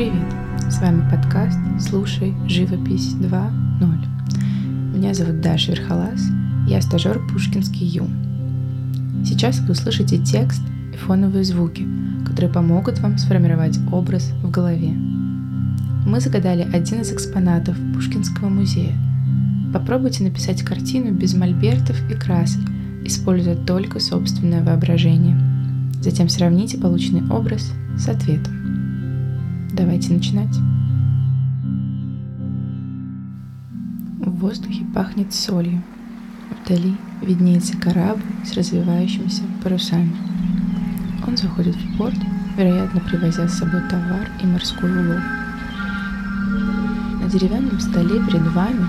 Привет! С вами подкаст «Слушай живопись 2.0». Меня зовут Даша Верхолаз, я стажер Пушкинский Ю. Сейчас вы услышите текст и фоновые звуки, которые помогут вам сформировать образ в голове. Мы загадали один из экспонатов Пушкинского музея. Попробуйте написать картину без мольбертов и красок, используя только собственное воображение. Затем сравните полученный образ с ответом. Давайте начинать. В воздухе пахнет солью. Вдали виднеется корабль с развивающимися парусами. Он заходит в порт, вероятно, привозя с собой товар и морской улов. На деревянном столе перед вами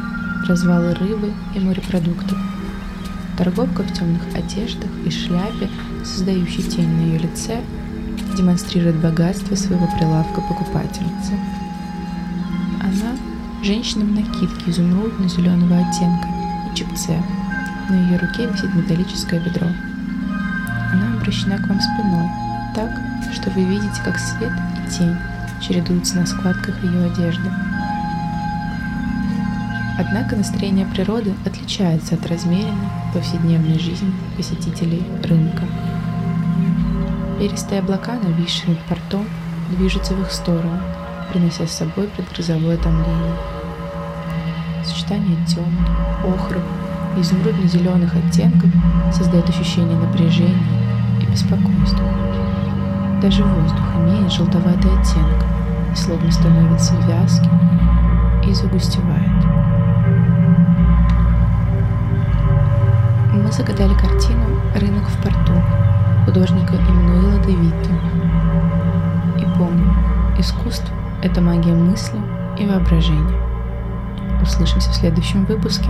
развалы рыбы и морепродуктов. Торговка в темных одеждах и шляпе, создающей тень на ее лице, демонстрирует богатство своего прилавка покупательницы. Она – женщина в накидке изумрудно-зеленого оттенка и чепце. На ее руке висит металлическое ведро. Она обращена к вам спиной, так, что вы видите, как свет и тень чередуются на складках ее одежды. Однако настроение природы отличается от размеренной повседневной жизни посетителей рынка. Перистые облака, нависшие над портом, движутся в их сторону, принося с собой предгрозовое томление. Сочетание темных, охров и изумрудно-зеленых оттенков создает ощущение напряжения и беспокойства. Даже воздух имеет желтоватый оттенок и словно становится вязким и загустевает. Мы загадали картину «Рынок в порту», художника Иммануила де Витте. И помню, искусство – это магия мысли и воображения. Услышимся в следующем выпуске.